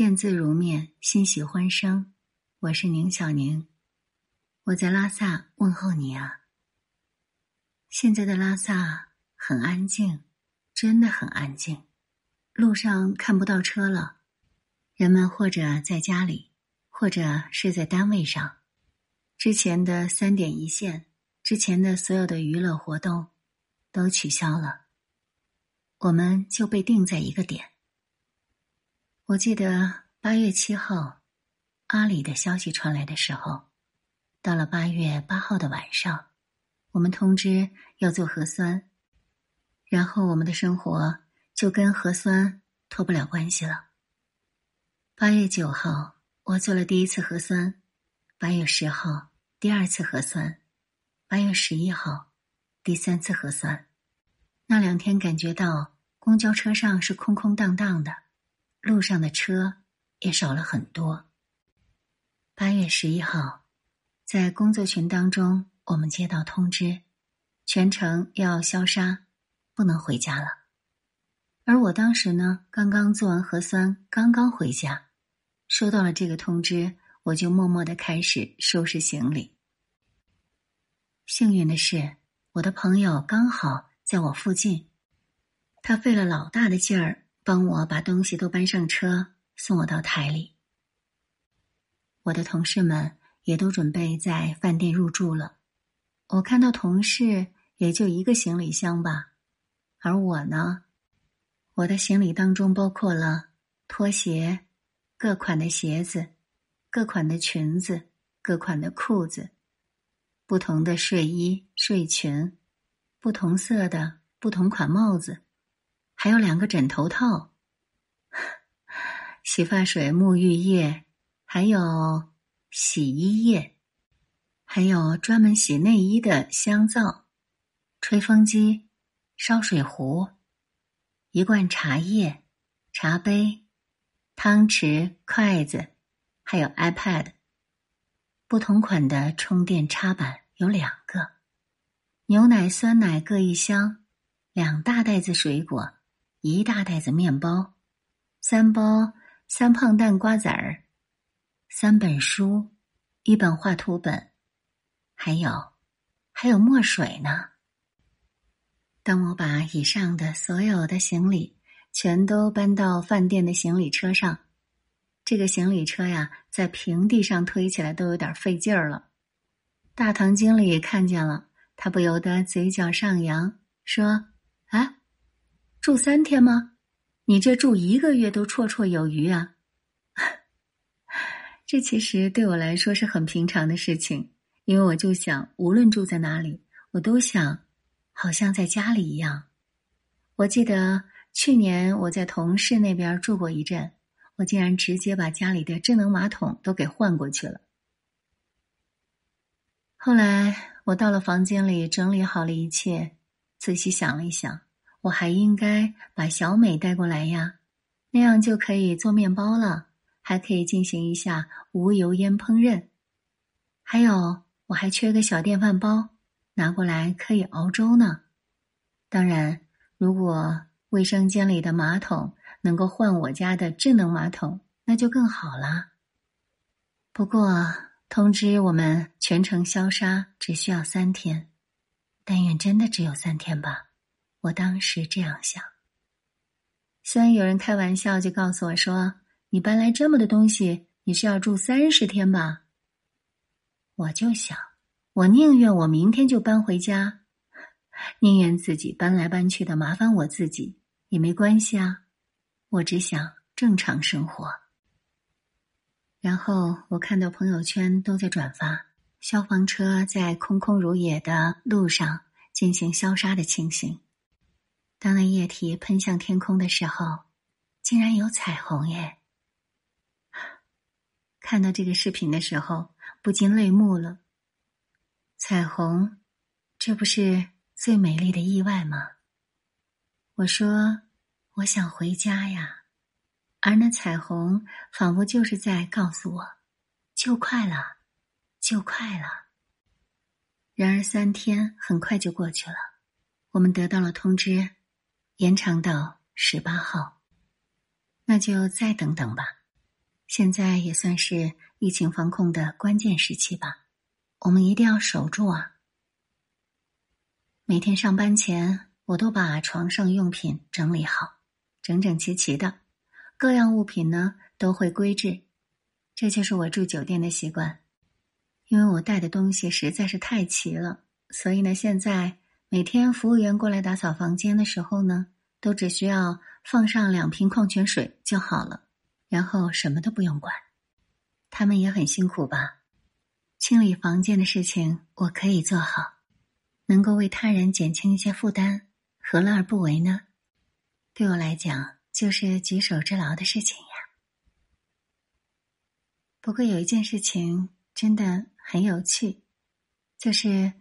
见字如面，欣喜欢声。我是宁小宁，我在拉萨问候你啊。现在的拉萨很安静，真的很安静，路上看不到车了，人们或者在家里，或者是在单位上。之前的三点一线，之前的所有的娱乐活动都取消了，我们就被定在一个点。我记得八月七号，阿里的消息传来的时候，到了八月八号的晚上，我们通知要做核酸，然后我们的生活就跟核酸脱不了关系了。八月九号，我做了第一次核酸；八月十号，第二次核酸；八月十一号，第三次核酸。那两天感觉到公交车上是空空荡荡的。路上的车也少了很多。八月十一号，在工作群当中，我们接到通知，全程要消杀，不能回家了。而我当时呢，刚刚做完核酸，刚刚回家，收到了这个通知，我就默默的开始收拾行李。幸运的是，我的朋友刚好在我附近，他费了老大的劲儿。帮我把东西都搬上车，送我到台里。我的同事们也都准备在饭店入住了。我看到同事也就一个行李箱吧，而我呢，我的行李当中包括了拖鞋、各款的鞋子、各款的裙子、各款的裤子、不同的睡衣、睡裙、不同色的不同款帽子。还有两个枕头套，洗发水、沐浴液，还有洗衣液，还有专门洗内衣的香皂、吹风机、烧水壶，一罐茶叶、茶杯、汤匙、筷子，还有 iPad，不同款的充电插板有两个，牛奶、酸奶各一箱，两大袋子水果。一大袋子面包，三包三胖蛋瓜子儿，三本书，一本画图本，还有还有墨水呢。当我把以上的所有的行李全都搬到饭店的行李车上，这个行李车呀，在平地上推起来都有点费劲儿了。大堂经理看见了，他不由得嘴角上扬，说：“。”住三天吗？你这住一个月都绰绰有余啊！这其实对我来说是很平常的事情，因为我就想，无论住在哪里，我都想好像在家里一样。我记得去年我在同事那边住过一阵，我竟然直接把家里的智能马桶都给换过去了。后来我到了房间里，整理好了一切，仔细想了一想。我还应该把小美带过来呀，那样就可以做面包了，还可以进行一下无油烟烹饪。还有，我还缺个小电饭煲，拿过来可以熬粥呢。当然，如果卫生间里的马桶能够换我家的智能马桶，那就更好啦。不过，通知我们全程消杀只需要三天，但愿真的只有三天吧。我当时这样想。虽然有人开玩笑，就告诉我说：“你搬来这么多东西，你是要住三十天吧？”我就想，我宁愿我明天就搬回家，宁愿自己搬来搬去的麻烦我自己也没关系啊。我只想正常生活。然后我看到朋友圈都在转发消防车在空空如也的路上进行消杀的情形。当那液体喷向天空的时候，竟然有彩虹耶！看到这个视频的时候，不禁泪目了。彩虹，这不是最美丽的意外吗？我说，我想回家呀，而那彩虹仿佛就是在告诉我，就快了，就快了。然而三天很快就过去了，我们得到了通知。延长到十八号，那就再等等吧。现在也算是疫情防控的关键时期吧，我们一定要守住啊！每天上班前，我都把床上用品整理好，整整齐齐的，各样物品呢都会归置，这就是我住酒店的习惯。因为我带的东西实在是太齐了，所以呢，现在每天服务员过来打扫房间的时候呢，都只需要放上两瓶矿泉水就好了，然后什么都不用管。他们也很辛苦吧？清理房间的事情我可以做好，能够为他人减轻一些负担，何乐而不为呢？对我来讲，就是举手之劳的事情呀。不过有一件事情真的。很有趣，就是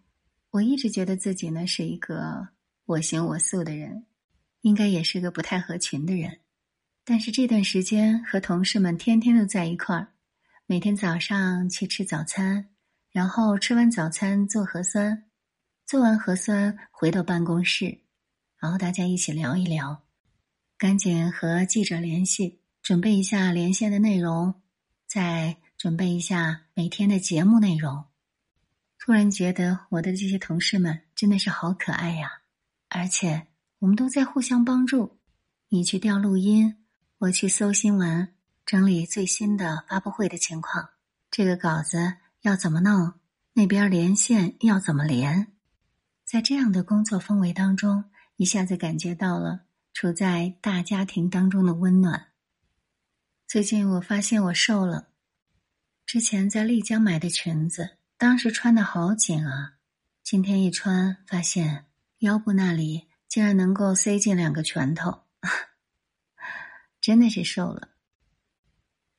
我一直觉得自己呢是一个我行我素的人，应该也是个不太合群的人。但是这段时间和同事们天天都在一块儿，每天早上去吃早餐，然后吃完早餐做核酸，做完核酸回到办公室，然后大家一起聊一聊，赶紧和记者联系，准备一下连线的内容，再。准备一下每天的节目内容。突然觉得我的这些同事们真的是好可爱呀，而且我们都在互相帮助。你去调录音，我去搜新闻，整理最新的发布会的情况。这个稿子要怎么弄？那边连线要怎么连？在这样的工作氛围当中，一下子感觉到了处在大家庭当中的温暖。最近我发现我瘦了。之前在丽江买的裙子，当时穿的好紧啊！今天一穿，发现腰部那里竟然能够塞进两个拳头，真的是瘦了。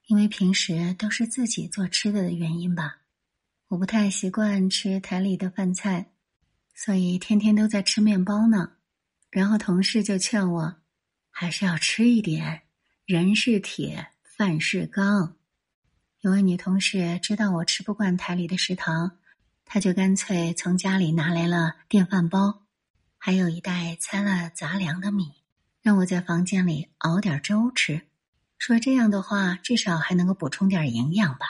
因为平时都是自己做吃的的原因吧，我不太习惯吃台里的饭菜，所以天天都在吃面包呢。然后同事就劝我，还是要吃一点，人是铁，饭是钢。有位女同事知道我吃不惯台里的食堂，她就干脆从家里拿来了电饭煲，还有一袋掺了杂粮的米，让我在房间里熬点粥吃，说这样的话至少还能够补充点营养吧。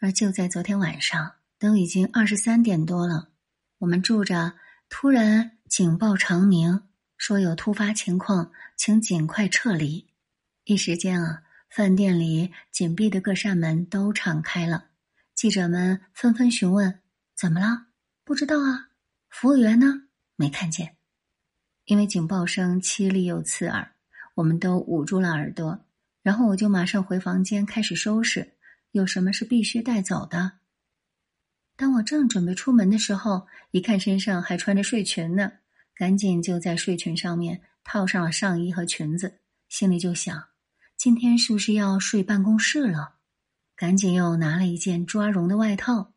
而就在昨天晚上，都已经二十三点多了，我们住着突然警报长鸣，说有突发情况，请尽快撤离。一时间啊。饭店里紧闭的各扇门都敞开了，记者们纷纷询问：“怎么了？不知道啊。”服务员呢？没看见。因为警报声凄厉又刺耳，我们都捂住了耳朵。然后我就马上回房间开始收拾，有什么是必须带走的。当我正准备出门的时候，一看身上还穿着睡裙呢，赶紧就在睡裙上面套上了上衣和裙子，心里就想。今天是不是要睡办公室了？赶紧又拿了一件抓绒的外套。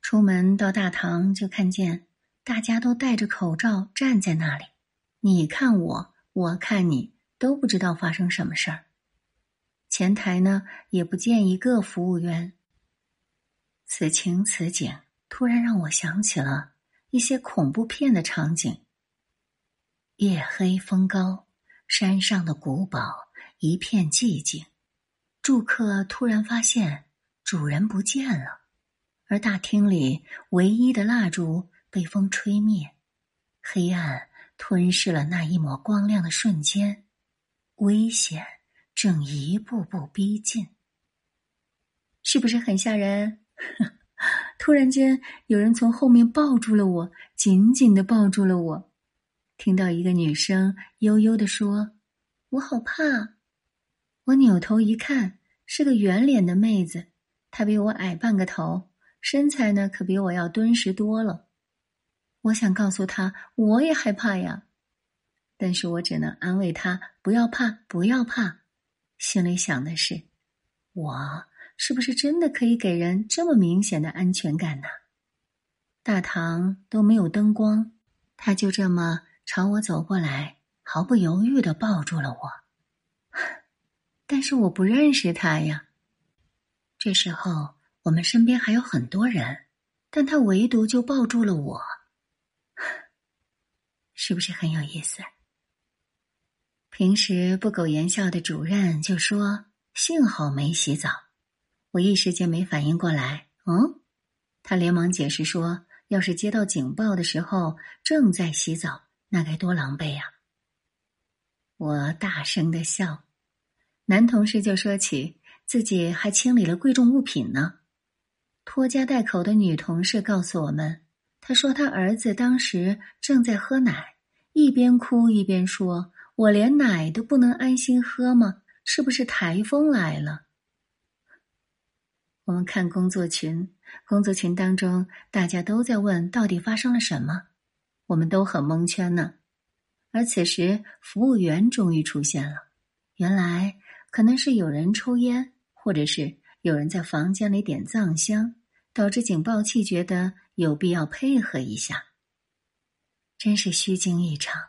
出门到大堂，就看见大家都戴着口罩站在那里，你看我，我看你，都不知道发生什么事儿。前台呢，也不见一个服务员。此情此景，突然让我想起了一些恐怖片的场景。夜黑风高，山上的古堡。一片寂静，住客突然发现主人不见了，而大厅里唯一的蜡烛被风吹灭，黑暗吞噬了那一抹光亮的瞬间，危险正一步步逼近。是不是很吓人？突然间，有人从后面抱住了我，紧紧的抱住了我。听到一个女生悠悠的说：“我好怕。”我扭头一看，是个圆脸的妹子，她比我矮半个头，身材呢可比我要敦实多了。我想告诉她，我也害怕呀，但是我只能安慰她不要怕，不要怕。心里想的是，我是不是真的可以给人这么明显的安全感呢？大堂都没有灯光，她就这么朝我走过来，毫不犹豫的抱住了我。但是我不认识他呀。这时候我们身边还有很多人，但他唯独就抱住了我，是不是很有意思？平时不苟言笑的主任就说：“幸好没洗澡。我一时间没反应过来。嗯，他连忙解释说：“要是接到警报的时候正在洗澡，那该多狼狈呀！”我大声的笑。男同事就说起自己还清理了贵重物品呢。拖家带口的女同事告诉我们，她说她儿子当时正在喝奶，一边哭一边说：“我连奶都不能安心喝吗？是不是台风来了？”我们看工作群，工作群当中大家都在问到底发生了什么，我们都很蒙圈呢。而此时，服务员终于出现了。原来可能是有人抽烟，或者是有人在房间里点藏香，导致警报器觉得有必要配合一下。真是虚惊一场，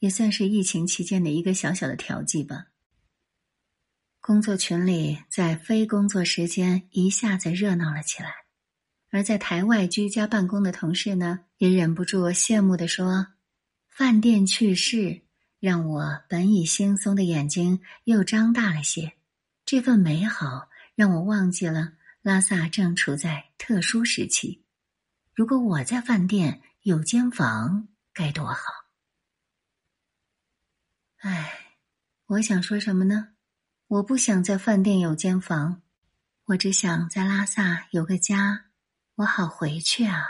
也算是疫情期间的一个小小的调剂吧。工作群里，在非工作时间一下子热闹了起来，而在台外居家办公的同事呢，也忍不住羡慕的说：“饭店去世，让我本已惺忪的眼睛又张大了些。这份美好让我忘记了拉萨正处在特殊时期。如果我在饭店有间房，该多好！”唉，我想说什么呢？我不想在饭店有间房，我只想在拉萨有个家，我好回去啊。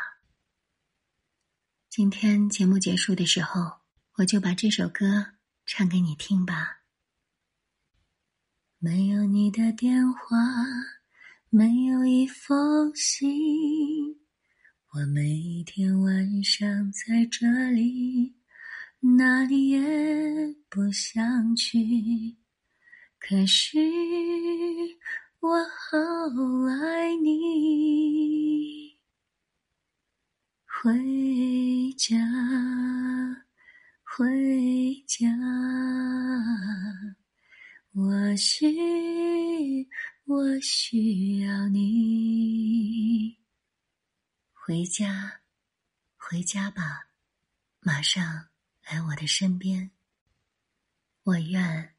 今天节目结束的时候，我就把这首歌唱给你听吧。没有你的电话，没有一封信，我每天晚上在这里，哪里也不想去。可是我好爱你，回家，回家，回家吧，马上来我的身边，我愿。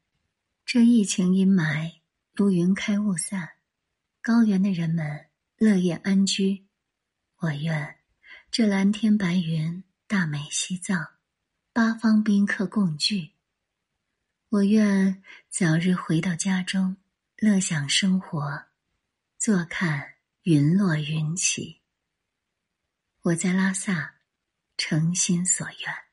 这疫情阴霾如云开雾散，高原的人们乐业安居。我愿这蓝天白云大美西藏，八方宾客共聚。我愿早日回到家中，乐享生活，坐看云落云起。我在拉萨，诚心所愿。